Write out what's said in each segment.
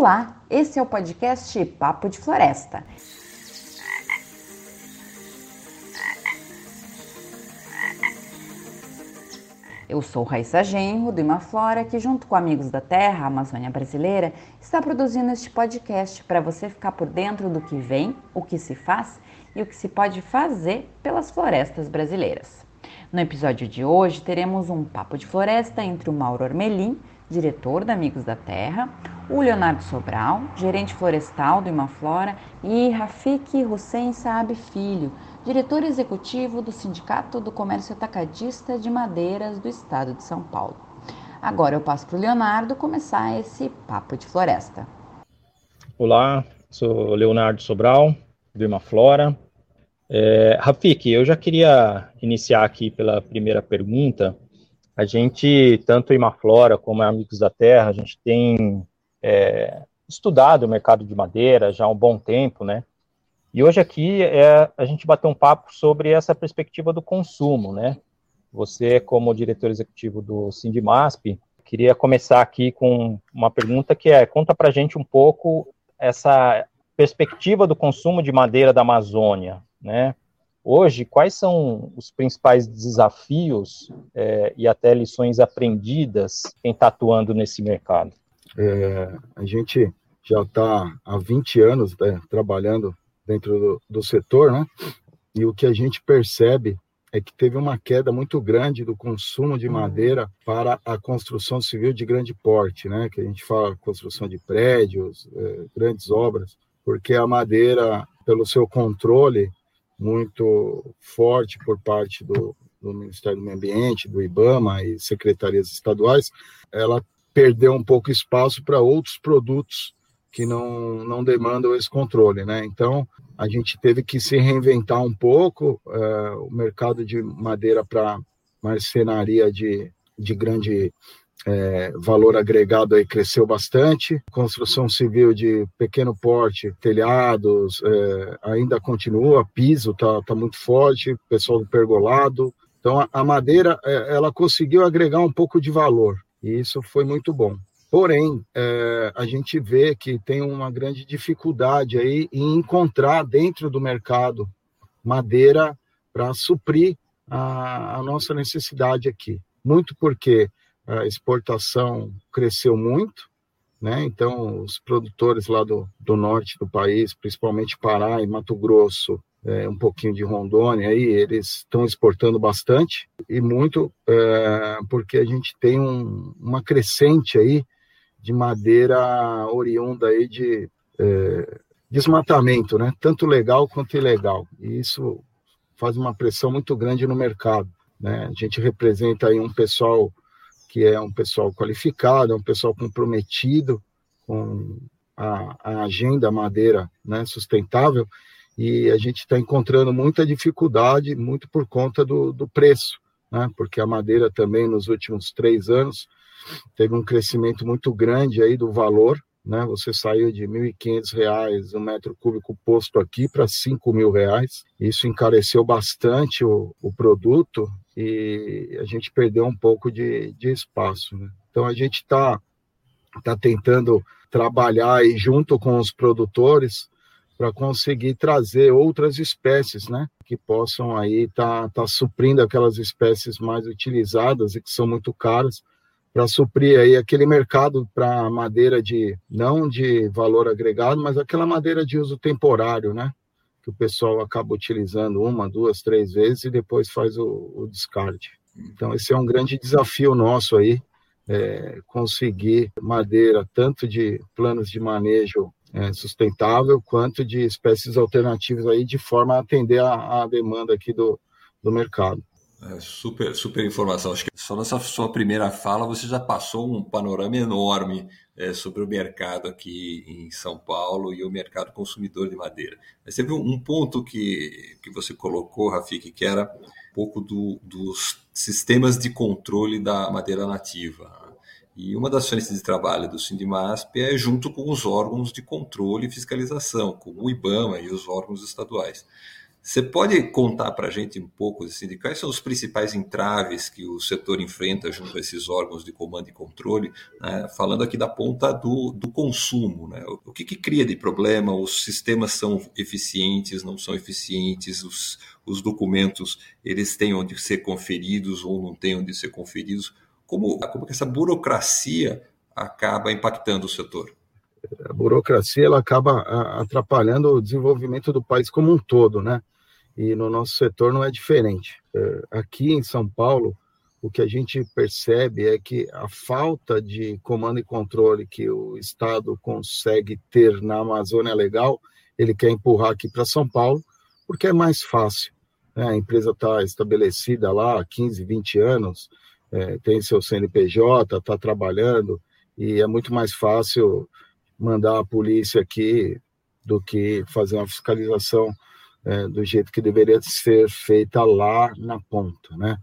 Olá, esse é o podcast Papo de Floresta. Eu sou Raíssa Genro, do Imaflora, que junto com Amigos da Terra, Amazônia Brasileira, está produzindo este podcast para você ficar por dentro do que vem, o que se faz e o que se pode fazer pelas florestas brasileiras. No episódio de hoje, teremos um papo de floresta entre o Mauro Ormelim, diretor da Amigos da Terra, o Leonardo Sobral, gerente florestal do Imaflora, e Rafik Hussein Saab Filho, diretor executivo do Sindicato do Comércio Atacadista de Madeiras do Estado de São Paulo. Agora eu passo para o Leonardo começar esse papo de floresta. Olá, sou Leonardo Sobral, do Imaflora. É, Rafik, eu já queria iniciar aqui pela primeira pergunta. A gente, tanto Imaflora como Amigos da Terra, a gente tem é, estudado o mercado de madeira já há um bom tempo, né? E hoje aqui é a gente bater um papo sobre essa perspectiva do consumo, né? Você, como diretor executivo do Sindimasp, queria começar aqui com uma pergunta que é, conta para gente um pouco essa perspectiva do consumo de madeira da Amazônia, né? Hoje, quais são os principais desafios é, e até lições aprendidas em está atuando nesse mercado? É, a gente já está há 20 anos né, trabalhando dentro do, do setor, né? E o que a gente percebe é que teve uma queda muito grande do consumo de madeira para a construção civil de grande porte, né? Que a gente fala construção de prédios, é, grandes obras, porque a madeira, pelo seu controle muito forte por parte do, do Ministério do Meio Ambiente, do IBAMA e secretarias estaduais, ela perdeu um pouco espaço para outros produtos que não, não demandam esse controle, né? Então, a gente teve que se reinventar um pouco, é, o mercado de madeira para marcenaria de, de grande é, valor agregado aí cresceu bastante, construção civil de pequeno porte, telhados, é, ainda continua, piso está tá muito forte, pessoal do pergolado, então a, a madeira, é, ela conseguiu agregar um pouco de valor, e isso foi muito bom. Porém, é, a gente vê que tem uma grande dificuldade aí em encontrar dentro do mercado madeira para suprir a, a, nossa necessidade aqui. Muito porque a exportação cresceu muito, né? Então, os produtores lá do, do norte do país, principalmente Pará e Mato Grosso, é, um pouquinho de Rondônia, aí eles estão exportando bastante e muito é, porque a gente tem um, uma crescente aí de madeira oriunda aí de é, desmatamento, né? Tanto legal quanto ilegal. E isso faz uma pressão muito grande no mercado. Né? A gente representa aí um pessoal que é um pessoal qualificado, é um pessoal comprometido com a, a agenda madeira né, sustentável, e a gente está encontrando muita dificuldade, muito por conta do, do preço, né? porque a madeira também nos últimos três anos teve um crescimento muito grande aí do valor, né? Você saiu de R$ 1.500 um metro cúbico posto aqui para R$ 5.000. Isso encareceu bastante o, o produto e a gente perdeu um pouco de, de espaço. Né? Então a gente está tá tentando trabalhar aí junto com os produtores para conseguir trazer outras espécies, né, que possam aí estar tá, tá suprindo aquelas espécies mais utilizadas e que são muito caras para suprir aí aquele mercado para madeira de não de valor agregado, mas aquela madeira de uso temporário, né? Que o pessoal acaba utilizando uma, duas, três vezes e depois faz o, o descarte. Então esse é um grande desafio nosso aí, é, conseguir madeira tanto de planos de manejo é, sustentável quanto de espécies alternativas aí de forma a atender a, a demanda aqui do, do mercado. É, super, super informação. Acho que só nessa sua primeira fala você já passou um panorama enorme é, sobre o mercado aqui em São Paulo e o mercado consumidor de madeira. Mas teve um ponto que, que você colocou, Rafik, que era um pouco do, dos sistemas de controle da madeira nativa. E uma das frentes de trabalho do Sindimasp é junto com os órgãos de controle e fiscalização, como o IBAMA e os órgãos estaduais. Você pode contar para a gente um pouco assim, de quais são os principais entraves que o setor enfrenta junto a esses órgãos de comando e controle, né? falando aqui da ponta do, do consumo. Né? O que, que cria de problema? Os sistemas são eficientes, não são eficientes, os, os documentos eles têm onde ser conferidos ou não têm onde ser conferidos. Como, como essa burocracia acaba impactando o setor? A burocracia ela acaba atrapalhando o desenvolvimento do país como um todo, né? E no nosso setor não é diferente. É, aqui em São Paulo, o que a gente percebe é que a falta de comando e controle que o Estado consegue ter na Amazônia Legal, ele quer empurrar aqui para São Paulo, porque é mais fácil. Né? A empresa está estabelecida lá há 15, 20 anos, é, tem seu CNPJ, está trabalhando, e é muito mais fácil mandar a polícia aqui do que fazer uma fiscalização é, do jeito que deveria ser feita lá na ponta, né?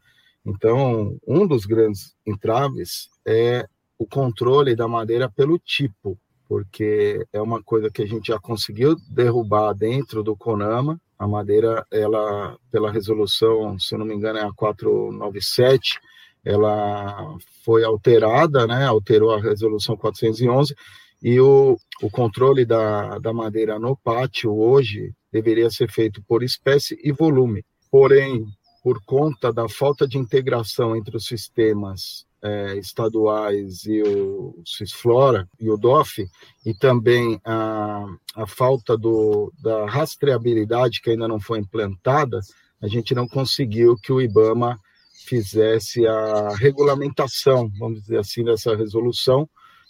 Então, um dos grandes entraves é o controle da madeira pelo tipo, porque é uma coisa que a gente já conseguiu derrubar dentro do CONAMA. A madeira, ela, pela resolução, se eu não me engano, é a 497, ela foi alterada, né? Alterou a resolução 411 e o, o controle da, da madeira no pátio hoje deveria ser feito por espécie e volume. Porém, por conta da falta de integração entre os sistemas é, estaduais e o Cisflora e o DOF, e também a, a falta do, da rastreabilidade que ainda não foi implantada, a gente não conseguiu que o IBAMA fizesse a regulamentação, vamos dizer assim, dessa resolução,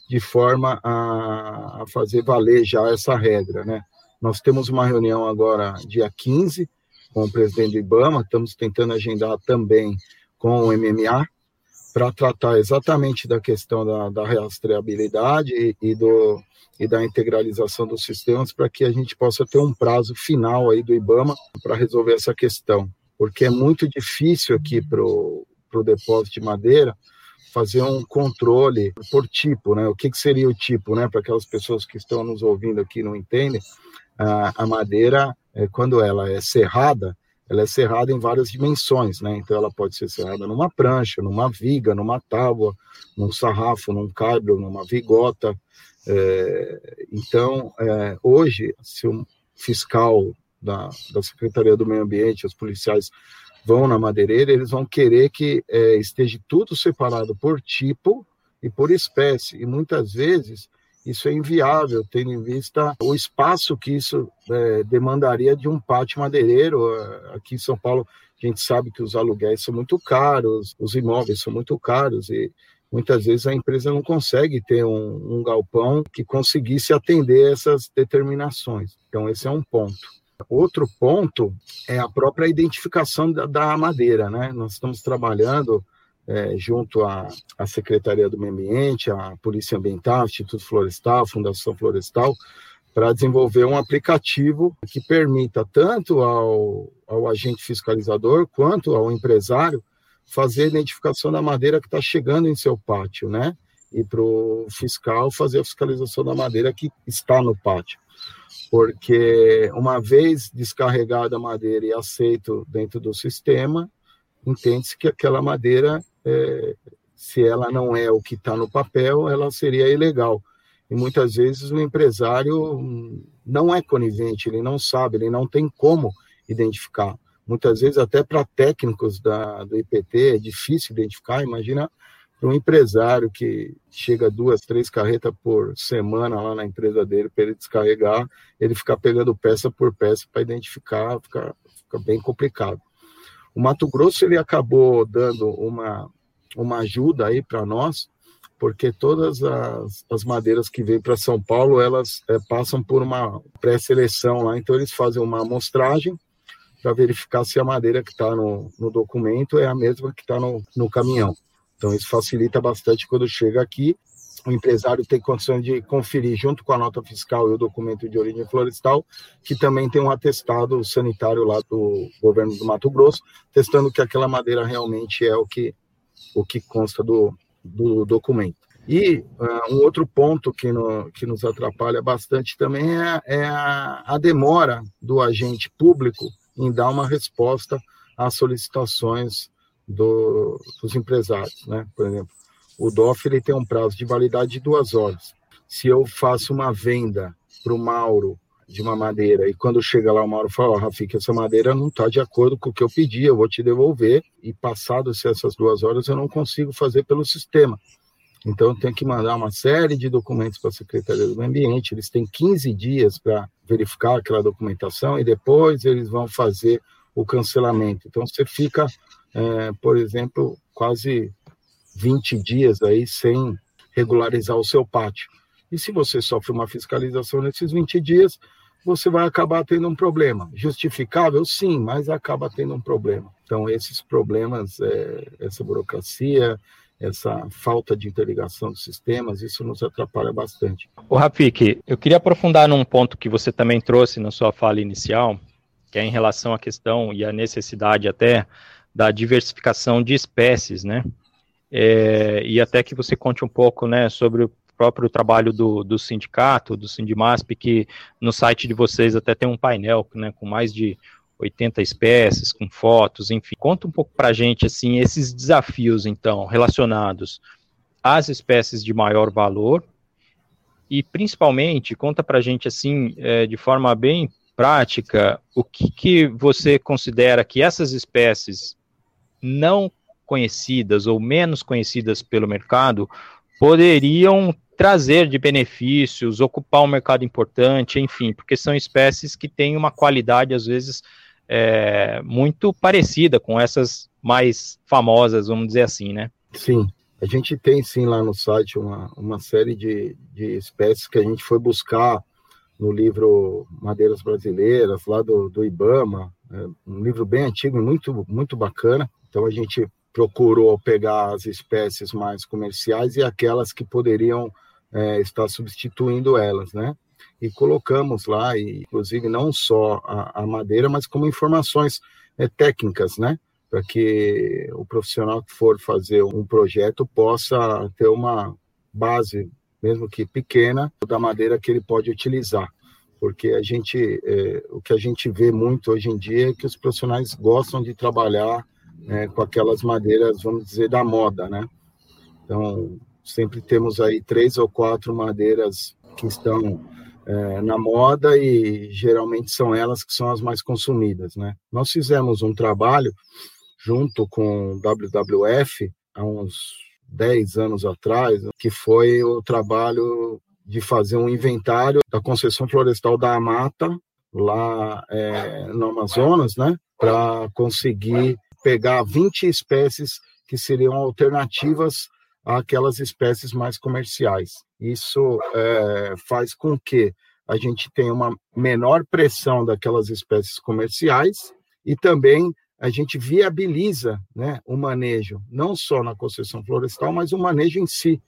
de forma a, a fazer valer já essa regra, né? Nós temos uma reunião agora, dia 15, com o presidente do IBAMA, estamos tentando agendar também com o MMA, para tratar exatamente da questão da, da rastreabilidade e, e, do, e da integralização dos sistemas, para que a gente possa ter um prazo final aí do IBAMA para resolver essa questão, porque é muito difícil aqui para o depósito de madeira fazer um controle por tipo, né? O que, que seria o tipo, né? Para aquelas pessoas que estão nos ouvindo aqui não entendem, a, a madeira, é, quando ela é serrada, ela é serrada em várias dimensões, né? Então ela pode ser serrada numa prancha, numa viga, numa tábua, num sarrafo, num caibro, numa vigota. É, então, é, hoje, se o fiscal da, da Secretaria do Meio Ambiente, os policiais vão na madeireira, eles vão querer que é, esteja tudo separado por tipo e por espécie. E muitas vezes isso é inviável, tendo em vista o espaço que isso é, demandaria de um pátio madeireiro. Aqui em São Paulo, a gente sabe que os aluguéis são muito caros, os imóveis são muito caros e muitas vezes a empresa não consegue ter um, um galpão que conseguisse atender essas determinações. Então, esse é um ponto. Outro ponto é a própria identificação da, da madeira, né? Nós estamos trabalhando é, junto à, à, Secretaria do Meio Ambiente, à Polícia Ambiental, Instituto Florestal, Fundação Florestal, para desenvolver um aplicativo que permita tanto ao, ao agente fiscalizador quanto ao empresário fazer a identificação da madeira que está chegando em seu pátio, né? E para o fiscal fazer a fiscalização da madeira que está no pátio. Porque uma vez descarregada a madeira e aceito dentro do sistema, entende-se que aquela madeira é, se ela não é o que está no papel, ela seria ilegal. E muitas vezes o empresário não é conivente, ele não sabe, ele não tem como identificar. Muitas vezes, até para técnicos da, do IPT, é difícil identificar. Imagina para um empresário que chega duas, três carretas por semana lá na empresa dele para ele descarregar, ele ficar pegando peça por peça para identificar, fica, fica bem complicado. O Mato Grosso ele acabou dando uma, uma ajuda aí para nós, porque todas as, as madeiras que vêm para São Paulo, elas é, passam por uma pré-seleção lá, então eles fazem uma amostragem para verificar se a madeira que está no, no documento é a mesma que está no, no caminhão. Então isso facilita bastante quando chega aqui o empresário tem condições de conferir junto com a nota fiscal e o documento de origem florestal, que também tem um atestado sanitário lá do governo do Mato Grosso, testando que aquela madeira realmente é o que, o que consta do, do documento. E uh, um outro ponto que, no, que nos atrapalha bastante também é, é a, a demora do agente público em dar uma resposta às solicitações do, dos empresários, né? Por exemplo, o DOF ele tem um prazo de validade de duas horas. Se eu faço uma venda para o Mauro de uma madeira e quando chega lá o Mauro fala, oh, Rafik, essa madeira não está de acordo com o que eu pedi, eu vou te devolver e passado essas duas horas eu não consigo fazer pelo sistema. Então, eu tenho que mandar uma série de documentos para a Secretaria do Meio Ambiente. Eles têm 15 dias para verificar aquela documentação e depois eles vão fazer o cancelamento. Então, você fica, é, por exemplo, quase 20 dias aí sem regularizar o seu pátio. E se você sofre uma fiscalização nesses 20 dias, você vai acabar tendo um problema. Justificável? Sim, mas acaba tendo um problema. Então, esses problemas, é, essa burocracia, essa falta de interligação dos sistemas, isso nos atrapalha bastante. O Rafik, eu queria aprofundar num ponto que você também trouxe na sua fala inicial, que é em relação à questão e à necessidade até da diversificação de espécies, né? É, e até que você conte um pouco, né, sobre o próprio trabalho do, do sindicato, do Sindimasp, que no site de vocês até tem um painel, né, com mais de 80 espécies, com fotos, enfim. Conta um pouco para a gente, assim, esses desafios, então, relacionados às espécies de maior valor e, principalmente, conta para a gente, assim, é, de forma bem prática, o que, que você considera que essas espécies não conhecidas ou menos conhecidas pelo mercado poderiam trazer de benefícios, ocupar um mercado importante, enfim, porque são espécies que têm uma qualidade, às vezes, é, muito parecida com essas mais famosas, vamos dizer assim, né? Sim, a gente tem sim lá no site uma, uma série de, de espécies que a gente foi buscar no livro Madeiras Brasileiras, lá do, do IBAMA, é um livro bem antigo muito, muito bacana. Então a gente procurou pegar as espécies mais comerciais e aquelas que poderiam é, estar substituindo elas, né? e colocamos lá, e, inclusive não só a, a madeira, mas como informações é, técnicas, né? Para que o profissional que for fazer um projeto possa ter uma base, mesmo que pequena, da madeira que ele pode utilizar. Porque a gente, é, o que a gente vê muito hoje em dia é que os profissionais gostam de trabalhar é, com aquelas madeiras, vamos dizer, da moda, né? Então, sempre temos aí três ou quatro madeiras que estão é, na moda e geralmente são elas que são as mais consumidas, né? Nós fizemos um trabalho junto com o WWF há uns 10 anos atrás, que foi o trabalho de fazer um inventário da concessão florestal da Amata, lá é, no Amazonas, né? Para conseguir pegar 20 espécies que seriam alternativas àquelas espécies mais comerciais. Isso é, faz com que a gente tenha uma menor pressão daquelas espécies comerciais e também a gente viabiliza né, o manejo, não só na concessão florestal, mas o manejo em si.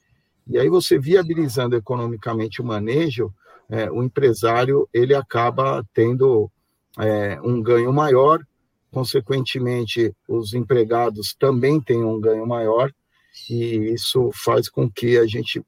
E aí você viabilizando economicamente o manejo, é, o empresário ele acaba tendo é, um ganho maior, consequentemente os empregados também têm um ganho maior, e isso faz com que a gente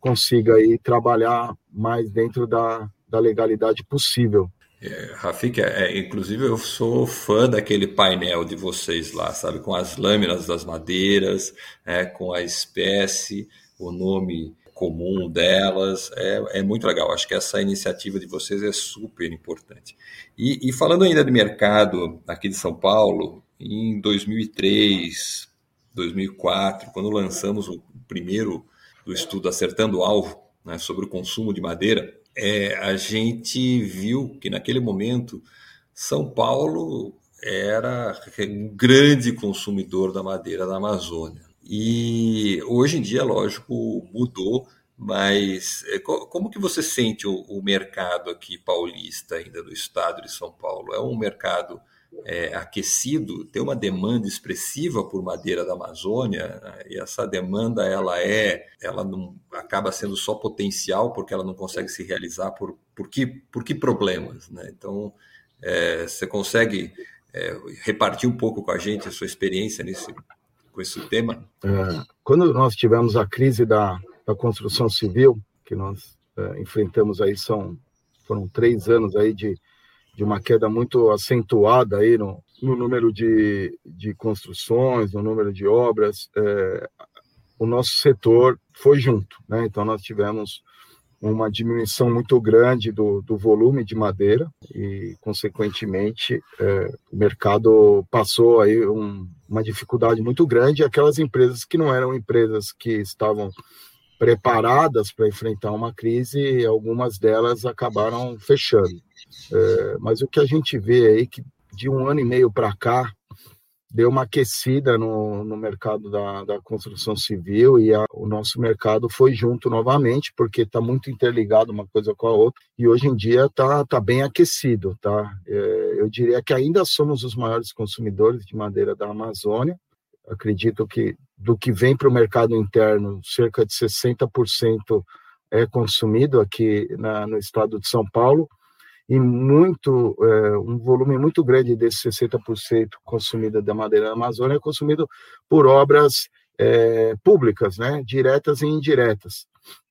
consiga aí trabalhar mais dentro da, da legalidade possível. É, Rafik, é, é, inclusive eu sou fã daquele painel de vocês lá, sabe, com as lâminas das madeiras, é, com a espécie, o nome comum delas, é, é muito legal. Acho que essa iniciativa de vocês é super importante. E, e falando ainda de mercado aqui de São Paulo, em 2003, 2004, quando lançamos o primeiro do estudo Acertando o Alvo, né, sobre o consumo de madeira, é, a gente viu que naquele momento São Paulo era um grande consumidor da madeira da Amazônia. E hoje em dia, lógico, mudou, mas é, como que você sente o, mercado aqui paulista ainda do estado de São Paulo? É um mercado é, aquecido, tem uma demanda expressiva por madeira da Amazônia, e essa demanda ela é, ela não acaba sendo só potencial porque ela não consegue se realizar por, por, que, por que problemas, né? Então, é, você consegue é, repartir um pouco com a gente a sua experiência nesse, com esse tema? É, quando nós tivemos a crise da, da construção civil, que nós é, enfrentamos aí, são, foram três anos aí de de uma queda muito acentuada aí no, no número de, de construções, no número de obras, é, o nosso setor foi junto, né? Então nós tivemos uma diminuição muito grande do, do volume de madeira e, consequentemente, é, o mercado passou aí um, uma dificuldade muito grande. Aquelas empresas que não eram empresas que estavam preparadas para enfrentar uma crise, algumas delas acabaram fechando. É, mas o que a gente vê aí que de um ano e meio para cá deu uma aquecida no, no mercado da, da construção civil e a, o nosso mercado foi junto novamente, porque está muito interligado uma coisa com a outra, e hoje em dia está tá bem aquecido. Tá? É, eu diria que ainda somos os maiores consumidores de madeira da Amazônia, acredito que do que vem para o mercado interno, cerca de 60% é consumido aqui na, no estado de São Paulo, e muito é, um volume muito grande desses 60% consumido da madeira da Amazônia é consumido por obras é, públicas, né, diretas e indiretas.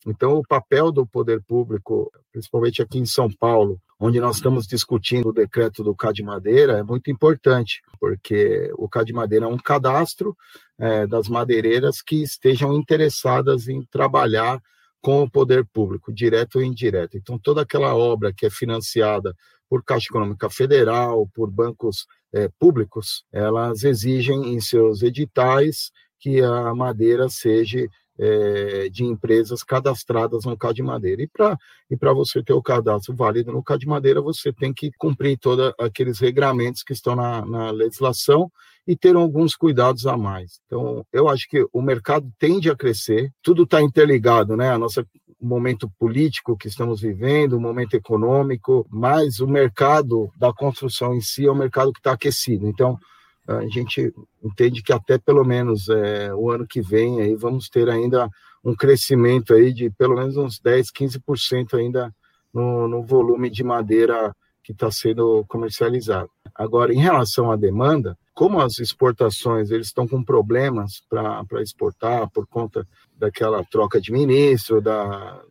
Então, o papel do poder público, principalmente aqui em São Paulo, onde nós estamos discutindo o decreto do CAD Madeira, é muito importante, porque o CAD Madeira é um cadastro é, das madeireiras que estejam interessadas em trabalhar com o poder público, direto ou indireto. Então, toda aquela obra que é financiada por Caixa Econômica Federal, por bancos é, públicos, elas exigem em seus editais que a madeira seja é, de empresas cadastradas no CAD Madeira. E para e você ter o cadastro válido no CAD Madeira, você tem que cumprir todos aqueles regramentos que estão na, na legislação e ter alguns cuidados a mais. Então, eu acho que o mercado tende a crescer, tudo está interligado, né? A nossa momento político que estamos vivendo, o momento econômico, mas o mercado da construção em si é um mercado que está aquecido. Então, a gente entende que até pelo menos é, o ano que vem aí vamos ter ainda um crescimento aí de pelo menos uns 10, 15% ainda no, no volume de madeira que está sendo comercializado. Agora, em relação à demanda, como as exportações eles estão com problemas para exportar por conta daquela troca de ministro, da,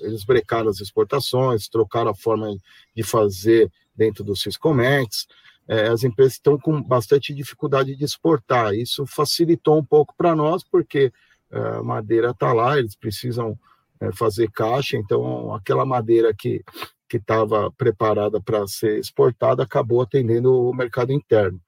eles brecaram as exportações, trocaram a forma de fazer dentro do Ciscomex, é, as empresas estão com bastante dificuldade de exportar. Isso facilitou um pouco para nós, porque é, a madeira está lá, eles precisam é, fazer caixa, então aquela madeira que que estava preparada para ser exportada acabou atendendo o mercado interno.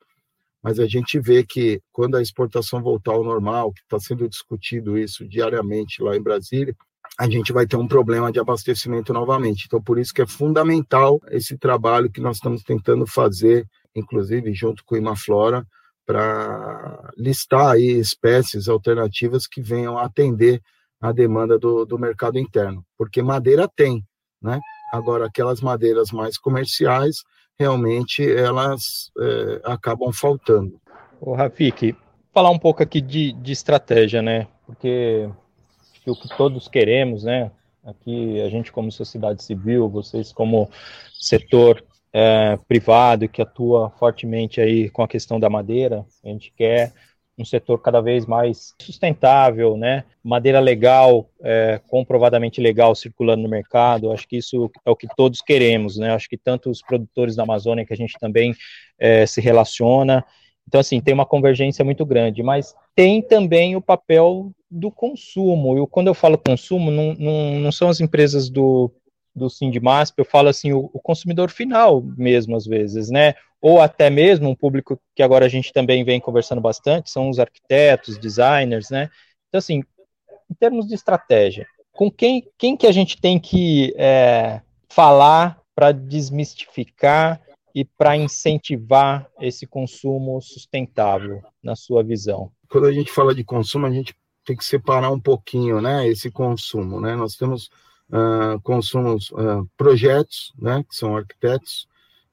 Mas a gente vê que quando a exportação voltar ao normal, que está sendo discutido isso diariamente lá em Brasília, a gente vai ter um problema de abastecimento novamente. Então, por isso que é fundamental esse trabalho que nós estamos tentando fazer, inclusive junto com o Imaflora, para listar aí espécies alternativas que venham atender a demanda do, do mercado interno, porque madeira tem, né? Agora, aquelas madeiras mais comerciais, realmente, elas é, acabam faltando. O Rafik, falar um pouco aqui de, de estratégia, né? Porque o que todos queremos, né? Aqui, a gente como sociedade civil, vocês como setor é, privado que atua fortemente aí com a questão da madeira, a gente quer um setor cada vez mais sustentável, né? Madeira legal, é, comprovadamente legal circulando no mercado. Acho que isso é o que todos queremos, né? Acho que tanto os produtores da Amazônia que a gente também é, se relaciona. Então, assim, tem uma convergência muito grande, mas tem também o papel do consumo. E quando eu falo consumo, não, não, não são as empresas do, do Sindmasp, eu falo assim, o, o, consumidor final mesmo, às vezes, né? Ou até mesmo um público que agora a gente também vem conversando bastante, são os arquitetos, designers, né? Então, assim, em termos de estratégia, com quem, quem que a gente tem que é, falar para desmistificar e para incentivar esse consumo sustentável, na sua visão? Quando a gente fala de consumo, a gente tem que separar um pouquinho, né, esse consumo, né? Nós temos uh, consumos, uh, projetos, né, que são arquitetos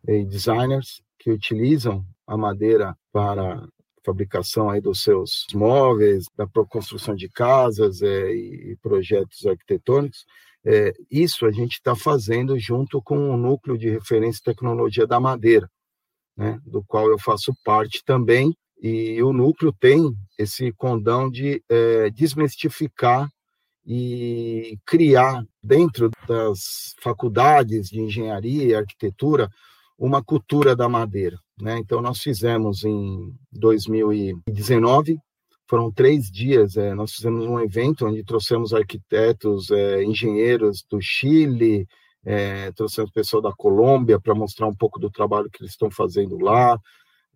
e designers que utilizam a madeira para fabricação aí dos seus móveis, da construção de casas é, e projetos arquitetônicos. É, isso a gente está fazendo junto com o núcleo de referência tecnologia da madeira, né, do qual eu faço parte também. E o núcleo tem esse condão de é, desmistificar e criar dentro das faculdades de engenharia e arquitetura uma cultura da madeira. Né? Então, nós fizemos em 2019, foram três dias, é, nós fizemos um evento onde trouxemos arquitetos, é, engenheiros do Chile, é, trouxemos pessoal da Colômbia para mostrar um pouco do trabalho que eles estão fazendo lá,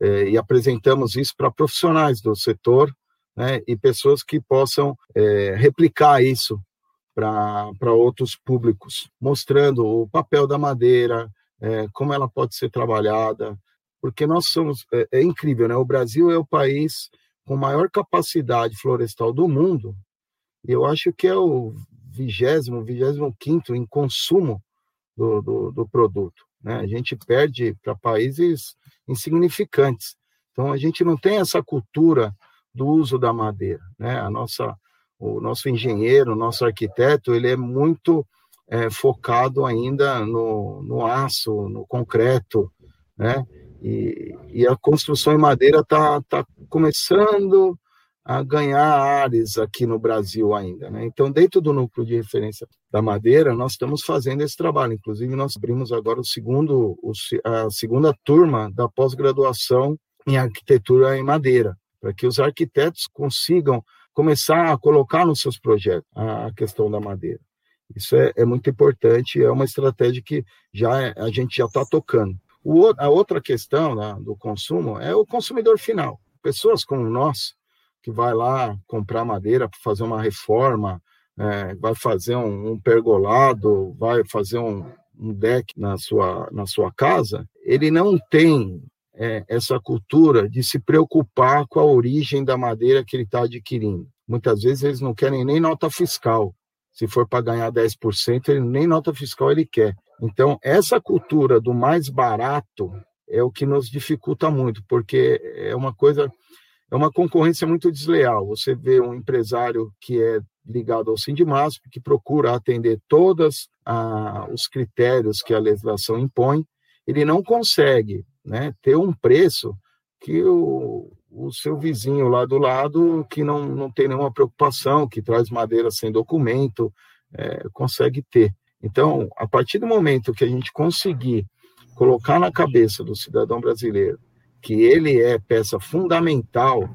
é, e apresentamos isso para profissionais do setor né, e pessoas que possam é, replicar isso para outros públicos, mostrando o papel da madeira, é, como ela pode ser trabalhada, porque nós somos é, é, incrível, né? O Brasil é o país com maior capacidade florestal do mundo, e eu acho que é o vigésimo, vigésimo quinto em consumo do, do, do produto. Né? A gente perde para países insignificantes. Então a gente não tem essa cultura do uso da madeira, né? A nossa o nosso engenheiro, o nosso arquiteto, ele é muito é, focado ainda no, no aço, no concreto, né? E, e a construção em madeira está tá começando a ganhar áreas aqui no Brasil ainda. Né? Então, dentro do núcleo de referência da madeira, nós estamos fazendo esse trabalho. Inclusive, nós abrimos agora o segundo, a segunda turma da pós-graduação em arquitetura em madeira, para que os arquitetos consigam começar a colocar nos seus projetos a questão da madeira. Isso é, é muito importante, é uma estratégia que já é, a gente já está tocando. O, a outra questão né, do consumo é o consumidor final. Pessoas como nós, que vai lá comprar madeira para fazer uma reforma, é, vai fazer um, um, pergolado, vai fazer um, um, deck na sua, na sua casa, ele não tem é, essa cultura de se preocupar com a origem da madeira que ele está adquirindo. Muitas vezes eles não querem nem nota fiscal. Se for para ganhar 10%, ele nem nota fiscal ele quer. Então, essa cultura do mais barato é o que nos dificulta muito, porque é uma coisa, é uma concorrência muito desleal. Você vê um empresário que é ligado ao Sindimasp, que procura atender todos ah, os critérios que a legislação impõe, ele não consegue né, ter um preço que o, o seu vizinho lá do lado, que não, não tem nenhuma preocupação, que traz madeira sem documento, é, consegue ter. Então, a partir do momento que a gente conseguir colocar na cabeça do cidadão brasileiro que ele é peça fundamental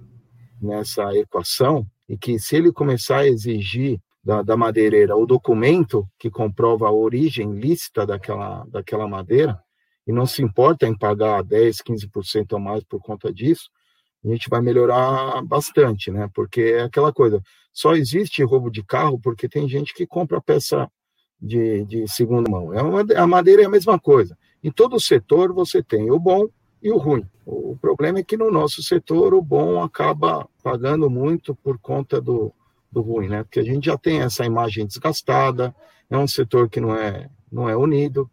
nessa equação e que se ele começar a exigir da, da madeireira o documento que comprova a origem lícita daquela, daquela madeira, e não se importa em pagar 10, 15% a mais por conta disso, a gente vai melhorar bastante, né? Porque é aquela coisa, só existe roubo de carro porque tem gente que compra peça de, de segunda mão. É uma, a madeira é a mesma coisa. Em todo setor você tem o bom e o ruim. O problema é que no nosso setor o bom acaba pagando muito por conta do, do ruim, né? Porque a gente já tem essa imagem desgastada, é um setor que não é, não é unido,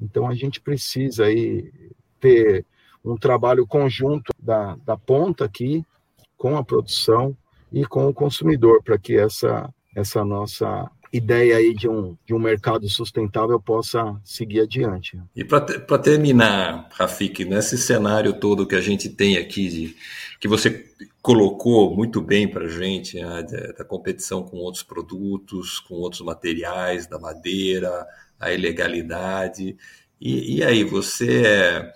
então a gente precisa aí ter um trabalho conjunto da, da ponta aqui com a produção e com o consumidor para que essa, essa nossa ideia aí de um, de um mercado sustentável possa seguir adiante. E para terminar, Rafik, nesse cenário todo que a gente tem aqui, de, que você colocou muito bem para a gente, né, da, competição com outros produtos, com outros materiais, da madeira, a ilegalidade. E, e aí, você é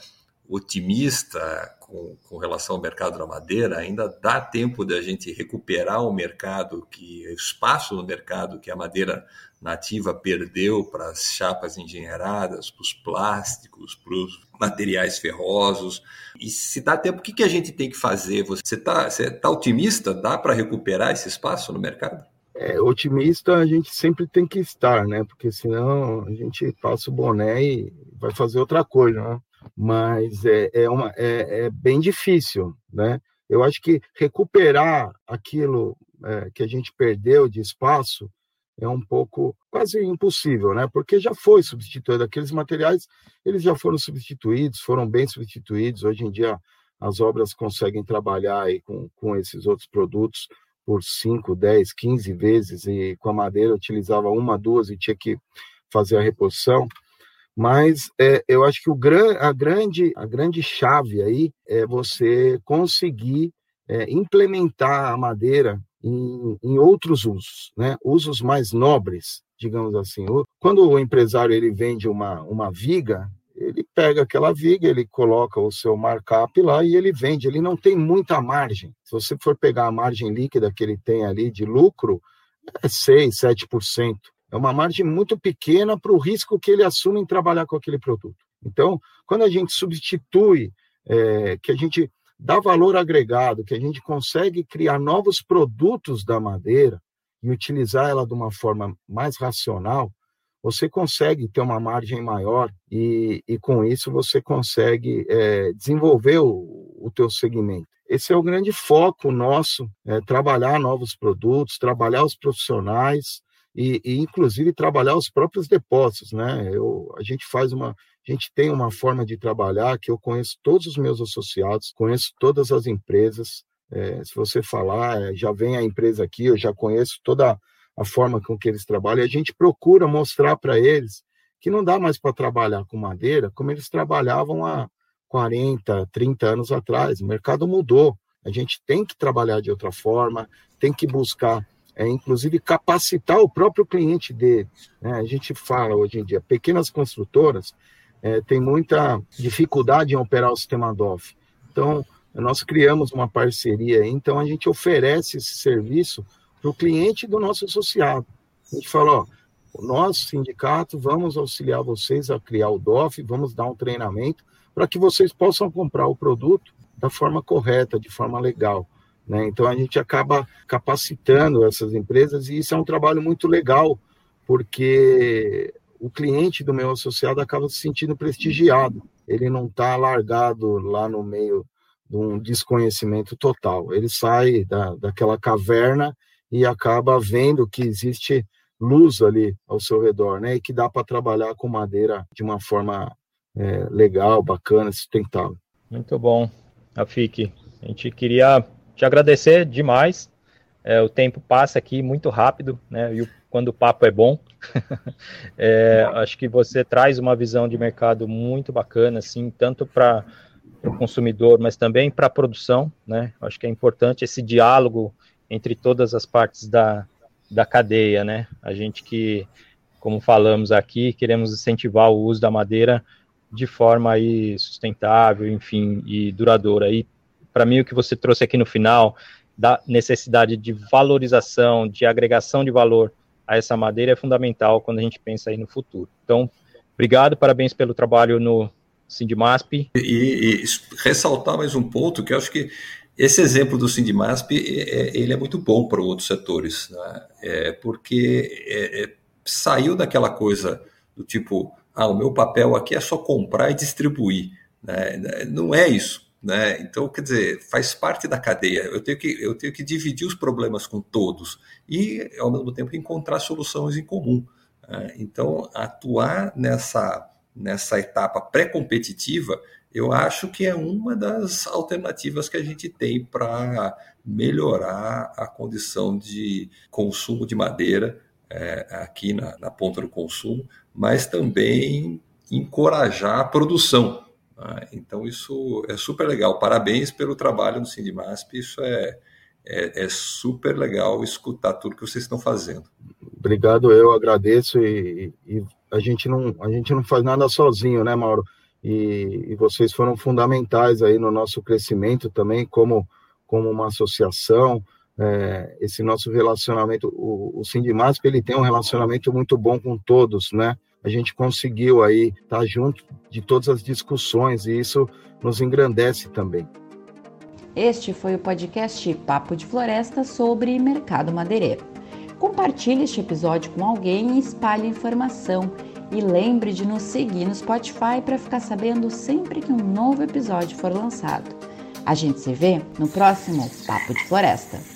otimista com, com, relação ao mercado da madeira, ainda dá tempo da gente recuperar o mercado, que o espaço no mercado que a madeira nativa perdeu para as chapas engenheiradas, para os plásticos, para os materiais ferrosos. E se dá tempo, o que, que a gente tem que fazer? Você está tá otimista? Dá para recuperar esse espaço no mercado? É, otimista a gente sempre tem que estar, né? Porque senão a gente passa o boné e vai fazer outra coisa, né? Mas é, é, uma, é, é bem difícil, né? Eu acho que recuperar aquilo é, que a gente perdeu de espaço é um pouco quase impossível, né? Porque já foi substituído aqueles materiais, eles já foram substituídos, foram bem substituídos. Hoje em dia as obras conseguem trabalhar aí com, com esses outros produtos por 5, 10, 15 vezes e com a madeira utilizava uma, duas e tinha que fazer a reposição. Mas é, eu acho que o gran, a, grande, a grande chave aí é você conseguir é, implementar a madeira em, em, outros usos, né? usos mais nobres, digamos assim. Quando o empresário ele vende uma, uma viga, ele pega aquela viga, ele coloca o seu markup lá e ele vende. Ele não tem muita margem. Se você for pegar a margem líquida que ele tem ali de lucro, é 6, 7%. É uma margem muito pequena para o risco que ele assume em trabalhar com aquele produto. Então, quando a gente substitui, é, que a gente dá valor agregado, que a gente consegue criar novos produtos da madeira e utilizar ela de uma forma mais racional, você consegue ter uma margem maior e, e com isso você consegue é, desenvolver o, o teu segmento. Esse é o grande foco nosso, é, trabalhar novos produtos, trabalhar os profissionais e, e, inclusive trabalhar os próprios depósitos, né? Eu, a gente faz uma, a gente tem uma forma de trabalhar que eu conheço todos os meus associados, conheço todas as empresas. É, se você falar, é, já vem a empresa aqui, eu já conheço toda a forma com que eles trabalham. E a gente procura mostrar para eles que não dá mais para trabalhar com madeira como eles trabalhavam há 40, 30 anos atrás. O mercado mudou. A gente tem que trabalhar de outra forma, tem que buscar, é, inclusive, capacitar o próprio cliente dele. Né? A gente fala hoje em dia, pequenas construtoras é, têm muita dificuldade em operar o sistema DOF. Então, nós criamos uma parceria, então a gente oferece esse serviço para o cliente do nosso associado. A gente fala, ó, nosso sindicato, vamos auxiliar vocês a criar o DOF, vamos dar um treinamento para que vocês possam comprar o produto da forma correta, de forma legal. Né? Então a gente acaba capacitando essas empresas e isso é um trabalho muito legal, porque o cliente do meu associado acaba se sentindo prestigiado. Ele não está largado lá no meio de um desconhecimento total. Ele sai da, daquela caverna e acaba vendo que existe luz ali ao seu redor, né? E que dá para trabalhar com madeira de uma forma é, legal, bacana, sustentável. Muito bom, Afik. A gente queria te agradecer demais. É, o tempo passa aqui muito rápido, né? E quando o papo é bom, é, acho que você traz uma visão de mercado muito bacana, assim, tanto para o consumidor, mas também para a produção, né? Acho que é importante esse diálogo entre todas as partes da, da cadeia, né? A gente que, como falamos aqui, queremos incentivar o uso da madeira de forma aí sustentável, enfim, e duradoura. E para mim o que você trouxe aqui no final da necessidade de valorização, de agregação de valor a essa madeira é fundamental quando a gente pensa aí no futuro. Então, obrigado, parabéns pelo trabalho no Sindimasp. E, e ressaltar mais um ponto que eu acho que esse exemplo do Sindimasp, é, ele é muito bom para outros setores, né? é, porque é, é, saiu daquela coisa do tipo, ah, o meu papel aqui é só comprar e distribuir. Né? Não é isso. Né? Então, quer dizer, faz parte da cadeia. Eu tenho, que, eu tenho que dividir os problemas com todos e, ao mesmo tempo, encontrar soluções em comum. Né? Então, atuar nessa, nessa etapa pré-competitiva eu acho que é uma das alternativas que a gente tem para melhorar a condição de consumo de madeira é, aqui na, na, ponta do consumo, mas também encorajar a produção. Né? Então, isso é super legal. Parabéns pelo trabalho no Sindimasp, isso é, é, é, super legal escutar tudo que vocês estão fazendo. Obrigado, eu agradeço e, e, a gente não a gente não faz nada sozinho, né, Mauro? e, e vocês foram fundamentais aí no nosso crescimento também, como, como uma associação, é, esse nosso relacionamento, o, o Sindimasp, ele tem um relacionamento muito bom com todos, né? A gente conseguiu aí estar junto de todas as discussões e isso nos engrandece também. Este foi o podcast Papo de Floresta sobre mercado madeireiro. Compartilhe este episódio com alguém e espalhe informação e lembre de nos seguir no Spotify para ficar sabendo sempre que um novo episódio for lançado. A gente se vê no próximo Papo de Floresta.